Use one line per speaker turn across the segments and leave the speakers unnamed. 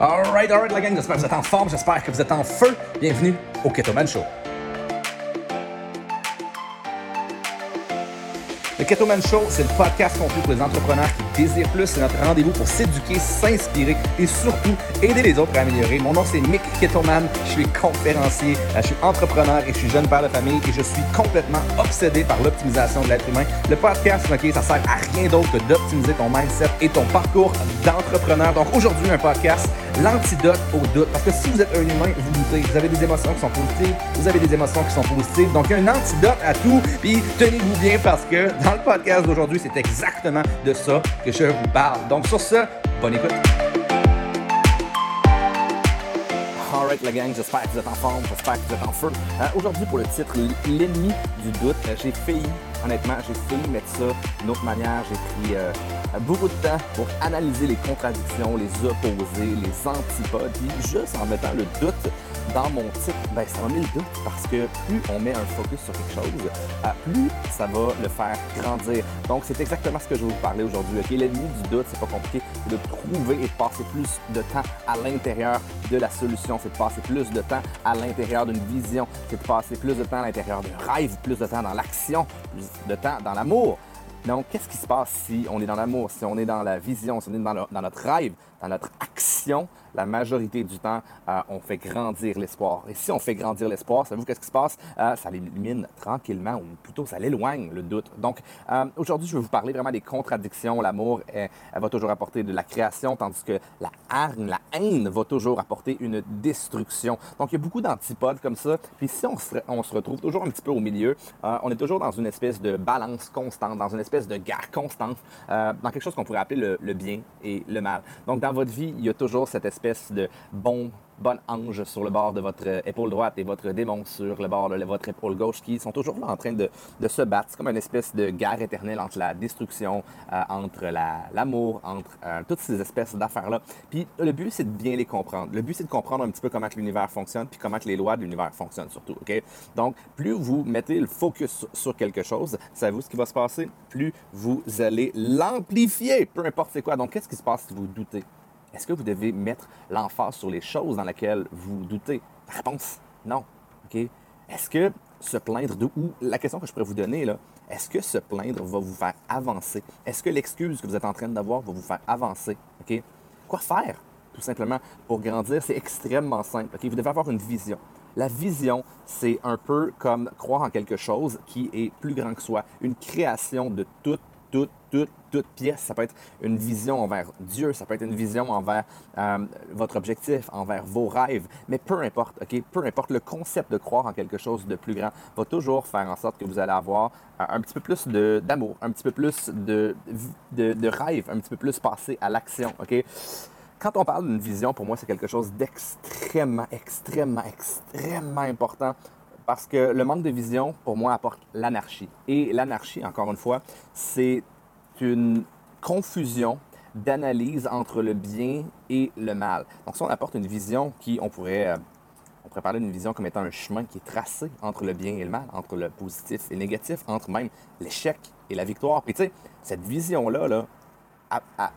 Alright, alright la gang, j'espère que vous êtes en forme, j'espère que vous êtes en feu. Bienvenue au Keto Man Show. Le Keto Man Show, c'est le podcast complet pour les entrepreneurs qui désirent plus. C'est notre rendez-vous pour s'éduquer, s'inspirer et surtout aider les autres à améliorer. Mon nom, c'est Mick Ketoman. Je suis conférencier, je suis entrepreneur et je suis jeune père de famille et je suis complètement obsédé par l'optimisation de l'être humain. Le podcast, ok, ça sert à rien d'autre que d'optimiser ton mindset et ton parcours d'entrepreneur. Donc aujourd'hui, un podcast, l'antidote au doute. Parce que si vous êtes un humain, vous doutez, vous avez des émotions qui sont positives, vous avez des émotions qui sont positives. Donc il y a un antidote à tout. Puis tenez-vous bien parce que dans le podcast d'aujourd'hui, c'est exactement de ça que je vous parle. Donc sur ce, bonne écoute. Alright la gang, j'espère que vous êtes en forme, j'espère que vous êtes en feu. Euh, Aujourd'hui pour le titre, l'ennemi du doute, euh, j'ai failli, honnêtement, j'ai failli mettre ça d'une autre manière. J'ai pris euh, beaucoup de temps pour analyser les contradictions, les opposés, les antipodes, juste en mettant le doute dans mon titre, ben, ça le doute parce que plus on met un focus sur quelque chose, plus ça va le faire grandir. Donc, c'est exactement ce que je vais vous parler aujourd'hui. ok? L'ennemi du doute, c'est pas compliqué, c'est de trouver et de passer plus de temps à l'intérieur de la solution, c'est de passer plus de temps à l'intérieur d'une vision, c'est de passer plus de temps à l'intérieur d'un rêve, plus de temps dans l'action, plus de temps dans l'amour. Donc, qu'est-ce qui se passe si on est dans l'amour, si on est dans la vision, si on est dans, dans notre rêve, dans notre action? La majorité du temps, euh, on fait grandir l'espoir. Et si on fait grandir l'espoir, savez-vous qu'est-ce qui se passe? Euh, ça l'élimine tranquillement, ou plutôt ça l'éloigne, le doute. Donc, euh, aujourd'hui, je vais vous parler vraiment des contradictions. L'amour, elle, va toujours apporter de la création, tandis que la hargne, la haine va toujours apporter une destruction. Donc, il y a beaucoup d'antipodes comme ça. Puis si on se, retrouve toujours un petit peu au milieu, on est toujours dans une espèce de balance constante, dans une espèce de guerre constante, dans quelque chose qu'on pourrait appeler le, bien et le mal. Donc, votre vie, il y a toujours cette espèce de bon, bon ange sur le bord de votre épaule droite et votre démon sur le bord de votre épaule gauche qui sont toujours là en train de, se battre. C'est comme une espèce de guerre éternelle entre la destruction, euh, entre la- l'amour, entre euh, toutes ces espèces d'affaires-là. Puis le but, c'est de bien les comprendre. Le but, c'est de comprendre un petit peu comment l'univers fonctionne, puis comment les lois de l'univers fonctionnent surtout. ok? Donc, plus vous mettez le focus sur quelque chose, savez-vous ce qui va se passer? Plus vous allez l'amplifier, peu importe c'est quoi. Donc, qu'est-ce qui se passe si vous doutez? Est-ce que vous devez mettre l'emphase sur les choses dans lesquelles vous doutez? Réponse, non. Est-ce que se plaindre de... Ou la question que je pourrais vous donner, là, est-ce que se plaindre va vous faire avancer? Est-ce que l'excuse que vous êtes en train d'avoir va vous faire avancer? Quoi faire? Tout simplement, pour grandir, c'est extrêmement simple. OK? Vous devez avoir une vision. La vision, c'est un peu comme croire en quelque chose qui est plus grand que soi. Une création de toute, toute, toute, toute pièce. Ça peut être une vision envers Dieu, ça peut être une vision envers euh, votre objectif, envers vos rêves. Mais peu importe, OK? Peu importe, le concept de croire en quelque chose de plus grand va toujours faire en sorte que vous allez avoir euh, un petit peu plus d'amour, un petit peu plus de, de, de rêve, un petit peu plus passer à l'action, OK? Quand on parle d'une vision, pour moi, c'est quelque chose d'extrêmement, extrêmement, extrêmement important parce que le manque de vision, pour moi, apporte l'anarchie. Et l'anarchie, encore une fois, c'est une confusion d'analyse entre le bien et le mal. Donc, si on apporte une vision qui, on pourrait, euh, on pourrait parler d'une vision comme étant un chemin qui est tracé entre le bien et le mal, entre le positif et le négatif, entre même l'échec et la victoire. Puis, tu sais, cette vision-là, là,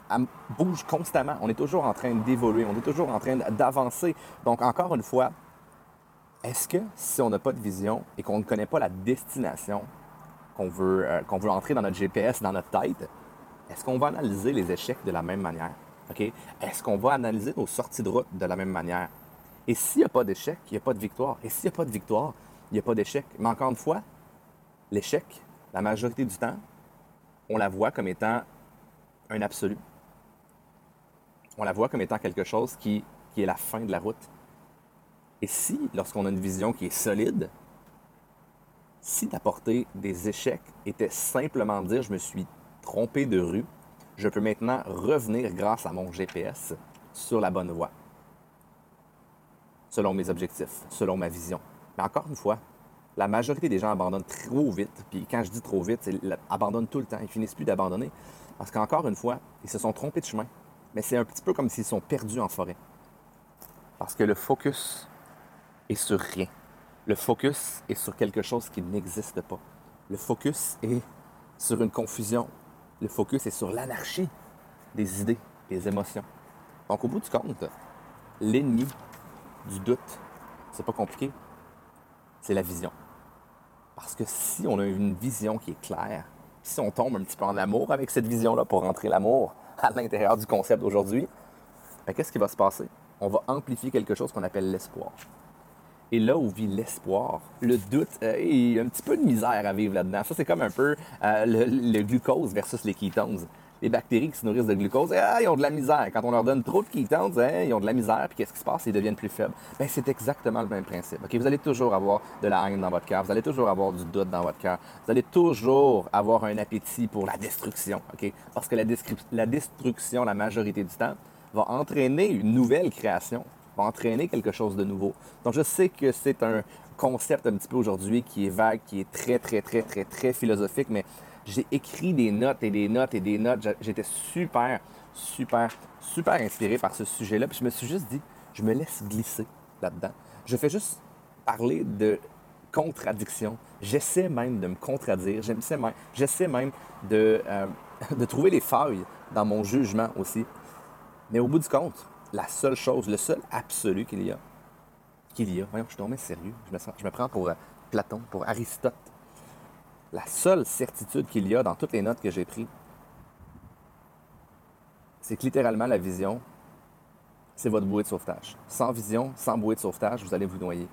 elle, bouge constamment. On est toujours en train d'évoluer, on est toujours en train d'avancer. Donc, encore une fois, est-ce que si on n'a pas de vision et qu'on ne connaît pas la destination qu'on veut, euh, entrer dans notre GPS, dans notre tête, est-ce qu'on va analyser les échecs de la même manière? Est-ce qu'on va analyser nos sorties de route de la même manière? Et s'il n'y a pas d'échec, il n'y a pas de victoire. Et s'il n'y a pas de victoire, il n'y a pas d'échec. Mais encore une fois, l'échec, la majorité du temps, on la voit comme étant un absolu. On la voit comme étant quelque chose qui est la fin de la route. Et si, lorsqu'on a une vision qui est solide, si d'apporter des échecs était simplement dire je me suis trompé de rue, je peux maintenant revenir grâce à mon GPS sur la bonne voie, selon mes objectifs, selon ma vision. Mais encore une fois, la majorité des gens abandonnent trop vite. Puis quand je dis trop vite, la- abandonnent tout le temps. Ils finissent plus d'abandonner. Parce qu'encore une fois, ils se sont trompés de chemin. Mais c'est un petit peu comme s'ils sont perdus en forêt. Parce que le focus sur rien. Le focus est sur quelque chose qui n'existe pas. Le focus est sur une confusion. Le focus est sur l'anarchie des idées, des émotions. Donc, au bout du compte, l'ennemi du doute, c'est pas compliqué, c'est la vision. Parce que si on a une vision qui est claire, si on tombe un petit peu en amour avec cette vision-là pour rentrer l'amour à l'intérieur du concept d'aujourd'hui, ben, qu'est-ce qui va se passer? On va amplifier quelque chose qu'on appelle l'espoir. Et là où vit l'espoir, le doute, euh, a un petit peu de misère à vivre là-dedans. Ça, c'est comme un peu euh, le, glucose versus les ketones. Les bactéries qui se nourrissent de glucose, ah, ils ont de la misère. Quand on leur donne trop de ketones, hein, ils ont de la misère. Puis qu'est-ce qui se passe? Ils deviennent plus faibles. Ben, c'est exactement le même principe. Vous allez toujours avoir de la haine dans votre cœur. Vous allez toujours avoir du doute dans votre cœur. Vous allez toujours avoir un appétit pour la destruction. Parce que la destruction, la majorité du temps, va entraîner une nouvelle création entraîner quelque chose de nouveau. Donc, je sais que c'est un concept un petit peu aujourd'hui qui est vague, qui est très, très, très, très, très philosophique, mais j'ai écrit des notes et des notes et des notes. J'étais super, super, super inspiré par ce sujet-là. Puis je me suis juste dit, je me laisse glisser là-dedans. Je fais juste parler de contradiction. J'essaie même de me contredire. J'essaie même, j'essaie même de, euh, de trouver les failles dans mon jugement aussi. Mais au bout du compte, la seule chose, le seul absolu qu'il y a, qu'il y a, voyons, je suis tombé sérieux, je me, prends pour euh, Platon, pour Aristote. La seule certitude qu'il y a dans toutes les notes que j'ai prises, c'est que littéralement la vision, c'est votre bouée de sauvetage. Sans vision, sans bouée de sauvetage, vous allez vous noyer.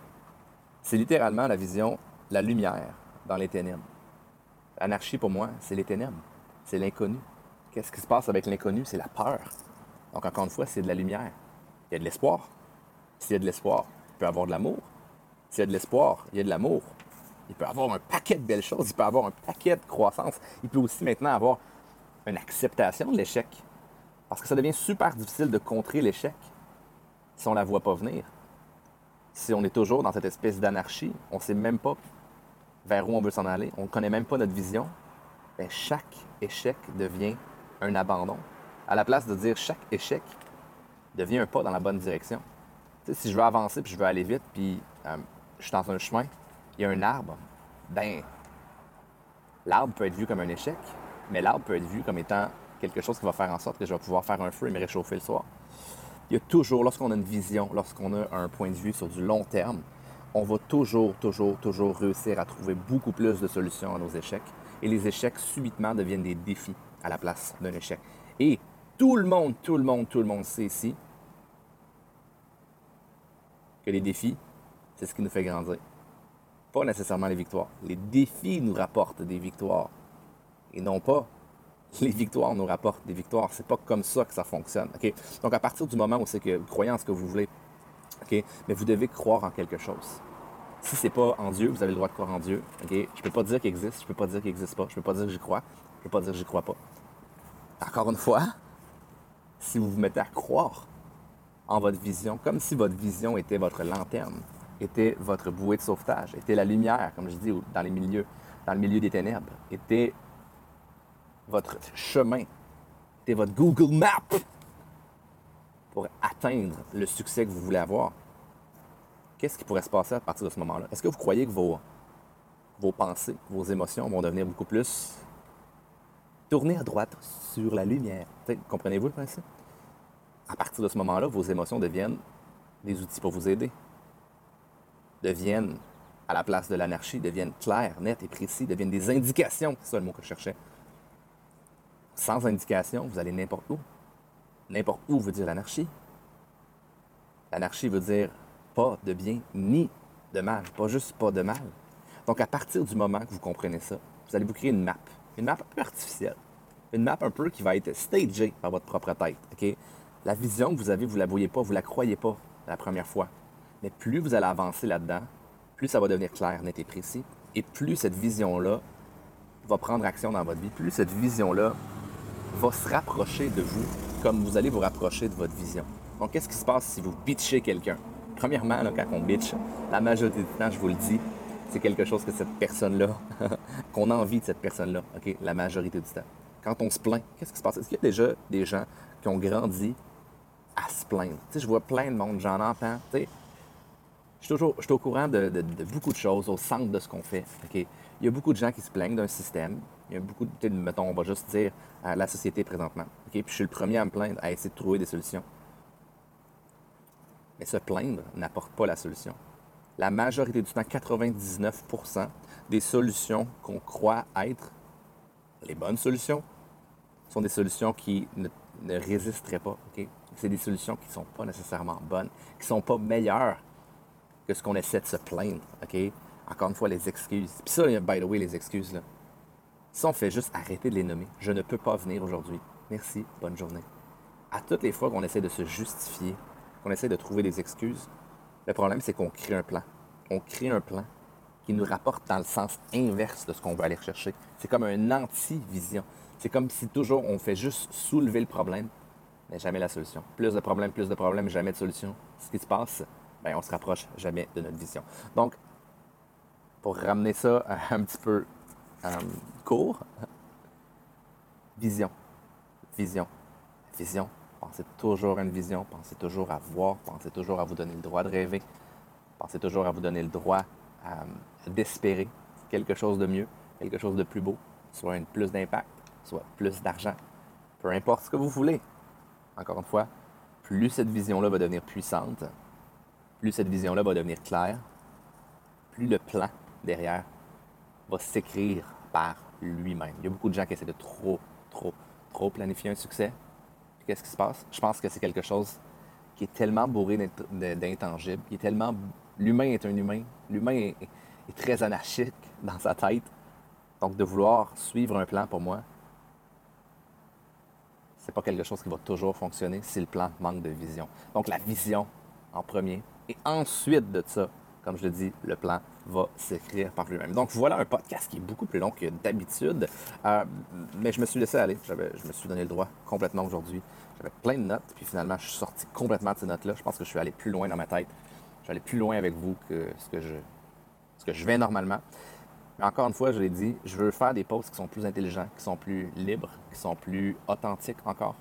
C'est littéralement la vision, la lumière dans les ténèbres. L'anarchie, pour moi, c'est les ténèbres. C'est l'inconnu. Qu'est-ce qui se passe avec l'inconnu? C'est la peur. Donc, encore une fois, c'est de la lumière. Il y a de l'espoir. S'il y a de l'espoir, il peut avoir de l'amour. S'il y a de l'espoir, il y a de l'amour. Il peut avoir un paquet de belles choses, il peut avoir un paquet de croissance. Il peut aussi maintenant avoir une acceptation de l'échec. Parce que ça devient super difficile de contrer l'échec si on ne la voit pas venir. Si on est toujours dans cette espèce d'anarchie, on ne sait même pas vers où on veut s'en aller, on ne connaît même pas notre vision, chaque échec devient un abandon à la place de dire chaque échec devient un pas dans la bonne direction. si je veux avancer puis je veux aller vite, puis euh, je suis dans un chemin, il y a un arbre, ben l'arbre peut être vu comme un échec, mais l'arbre peut être vu comme étant quelque chose qui va faire en sorte que je vais pouvoir faire un feu et me réchauffer le soir. Il y a toujours, lorsqu'on a une vision, lorsqu'on a un point de vue sur du long terme, on va toujours, toujours, toujours réussir à trouver beaucoup plus de solutions à nos échecs. Et les échecs, subitement, deviennent des défis à la place d'un échec. Et tout le monde, tout le monde, tout le monde sait ici que les défis, c'est ce qui nous fait grandir. Pas nécessairement les victoires. Les défis nous rapportent des victoires. Et non pas les victoires nous rapportent des victoires. C'est pas comme ça que ça fonctionne. Donc, à partir du moment où c'est que vous croyez en ce que vous voulez, mais vous devez croire en quelque chose. Si c'est pas en Dieu, vous avez le droit de croire en Dieu. Okay? Je peux pas dire qu'il existe, je peux pas dire qu'il n'existe pas, je peux pas dire que j'y crois, je peux pas dire que j'y crois pas. Encore une fois, si vous vous mettez à croire en votre vision, comme si votre vision était votre lanterne, était votre bouée de sauvetage, était la lumière, comme je dis, dans les milieux, dans le milieu des ténèbres, était votre chemin, était votre Google Map pour atteindre le succès que vous voulez avoir. Qu'est-ce qui pourrait se passer à partir de ce moment-là? Est-ce que vous croyez que vos, vos pensées, vos émotions vont devenir beaucoup plus tournées à droite sur la lumière? Comprenez-vous le principe? À partir de ce moment-là, vos émotions deviennent des outils pour vous aider. Deviennent, à la place de l'anarchie, deviennent clairs, nets et précis, deviennent des indications. C'est ça le mot que je cherchais. Sans indication, vous allez n'importe où. N'importe où veut dire l'anarchie. L'anarchie veut dire pas de bien ni de mal, pas juste pas de mal. Donc à partir du moment que vous comprenez ça, vous allez vous créer une map, une map un peu artificielle, une map un peu qui va être stagée par votre propre tête. OK? La vision que vous avez, vous ne la voyez pas, vous ne la croyez pas la première fois. Mais plus vous allez avancer là-dedans, plus ça va devenir clair, net et précis. Et plus cette vision-là va prendre action dans votre vie, plus cette vision-là va se rapprocher de vous comme vous allez vous rapprocher de votre vision. Donc, qu'est-ce qui se passe si vous bitchez quelqu'un? Premièrement, quand on bitch, la majorité du temps, je vous le dis, c'est quelque chose que cette personne-là, qu'on a envie de cette personne-là, OK? La majorité du temps. Quand on se plaint, qu'est-ce qui se passe? Est-ce qu'il y a déjà des gens qui ont grandi à se plaindre? je vois plein de monde, j'en entends, je suis je suis au courant de, beaucoup de choses au centre de ce qu'on fait. Il y a beaucoup de gens qui se plaignent d'un système. Il y a beaucoup de, mettons, on va juste dire la société présentement. Puis je suis le premier à me plaindre, à essayer de trouver des solutions. Mais se plaindre n'apporte pas la solution. La majorité du temps, 99% des solutions qu'on croit être les bonnes solutions sont des solutions qui ne, résisteraient pas. C'est des solutions qui ne sont pas nécessairement bonnes, qui ne sont pas meilleures que ce qu'on essaie de se plaindre. Encore une fois, les excuses. Puis ça, by the way, les excuses. Si on fait juste arrêter de les nommer, je ne peux pas venir aujourd'hui. Merci, bonne journée. À toutes les fois qu'on essaie de se justifier, qu'on essaie de trouver des excuses, le problème, c'est qu'on crée un plan. On crée un plan qui nous rapporte dans le sens inverse de ce qu'on veut aller chercher. C'est comme un anti-vision. C'est comme si toujours on fait juste soulever le problème, mais jamais la solution. Plus de problèmes, plus de problèmes, jamais de solution. Ce qui se passe, ben, on se rapproche jamais de notre vision. Donc, pour ramener ça un petit peu euh, court, vision, vision, vision. Pensez toujours à une vision, pensez toujours à voir, pensez toujours à vous donner le droit de rêver, pensez toujours à vous donner le droit euh, d'espérer quelque chose de mieux, quelque chose de plus beau, soit un plus d'impact, soit plus d'argent, peu importe ce que vous voulez. Encore une fois, plus cette vision-là va devenir puissante, plus cette vision-là va devenir claire, plus le plan derrière va s'écrire par lui-même. Il y a beaucoup de gens qui essaient de trop, trop, trop planifier un succès. Qu'est-ce qui se passe? Je pense que c'est quelque chose qui est tellement bourré d'intangibles, qui est tellement... L'humain est un humain. L'humain est, très anarchique dans sa tête. Donc, de vouloir suivre un plan, pour moi, c'est pas quelque chose qui va toujours fonctionner si le plan manque de vision. Donc, la vision en premier. Et ensuite de ça, comme je le dis, le plan va s'écrire par lui-même. Donc voilà un podcast qui est beaucoup plus long que d'habitude, euh, mais je me suis laissé aller. Je me suis donné le droit complètement aujourd'hui. J'avais plein de notes, puis finalement, je suis sorti complètement de ces notes-là. Je pense que je suis allé plus loin dans ma tête. Je suis allé plus loin avec vous que ce que je, que je vais normalement. Mais encore une fois, je l'ai dit, je veux faire des posts qui sont plus intelligents, qui sont plus libres, qui sont plus authentiques encore.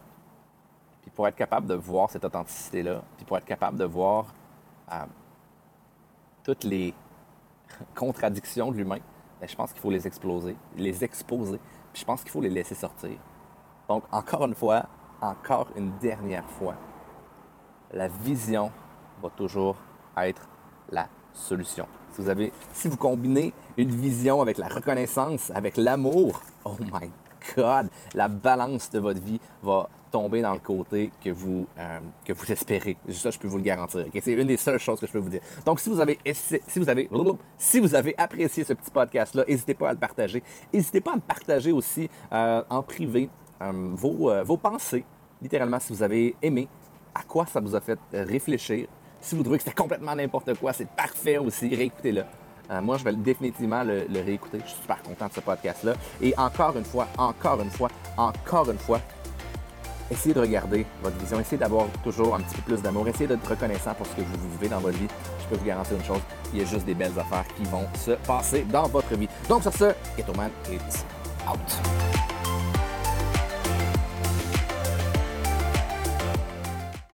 Puis pour être capable de voir cette authenticité-là, puis pour être capable de voir euh, toutes les contradictions de l'humain, ben, je pense qu'il faut les exploser, les exposer, puis je pense qu'il faut les laisser sortir. Donc, encore une fois, encore une dernière fois, la vision va toujours être la solution. Si vous, avez, si vous combinez une vision avec la reconnaissance, avec l'amour, oh my God, la balance de votre vie va tomber dans le côté que vous, euh, que vous espérez. Ça, je peux vous le garantir. C'est une des seules choses que je peux vous dire. Donc, si vous avez, si si vous avez apprécié ce petit podcast-là, n'hésitez pas à le partager. N'hésitez pas à me partager aussi euh, en privé euh, vos pensées, littéralement, si vous avez aimé, à quoi ça vous a fait réfléchir. Si vous trouvez que c'était complètement n'importe quoi, c'est parfait aussi, réécoutez-le. moi, je vais définitivement le, le, réécouter. Je suis super content de ce podcast-là. Et encore une fois, encore une fois, encore une fois, essayez de regarder votre vision, essayez d'avoir toujours un petit peu plus d'amour, essayez d'être reconnaissant pour ce que vous vivez dans votre vie. Je peux vous garantir une chose, il y a juste des belles affaires qui vont se passer dans votre vie. Donc sur ce, Ghetto Man, it's out.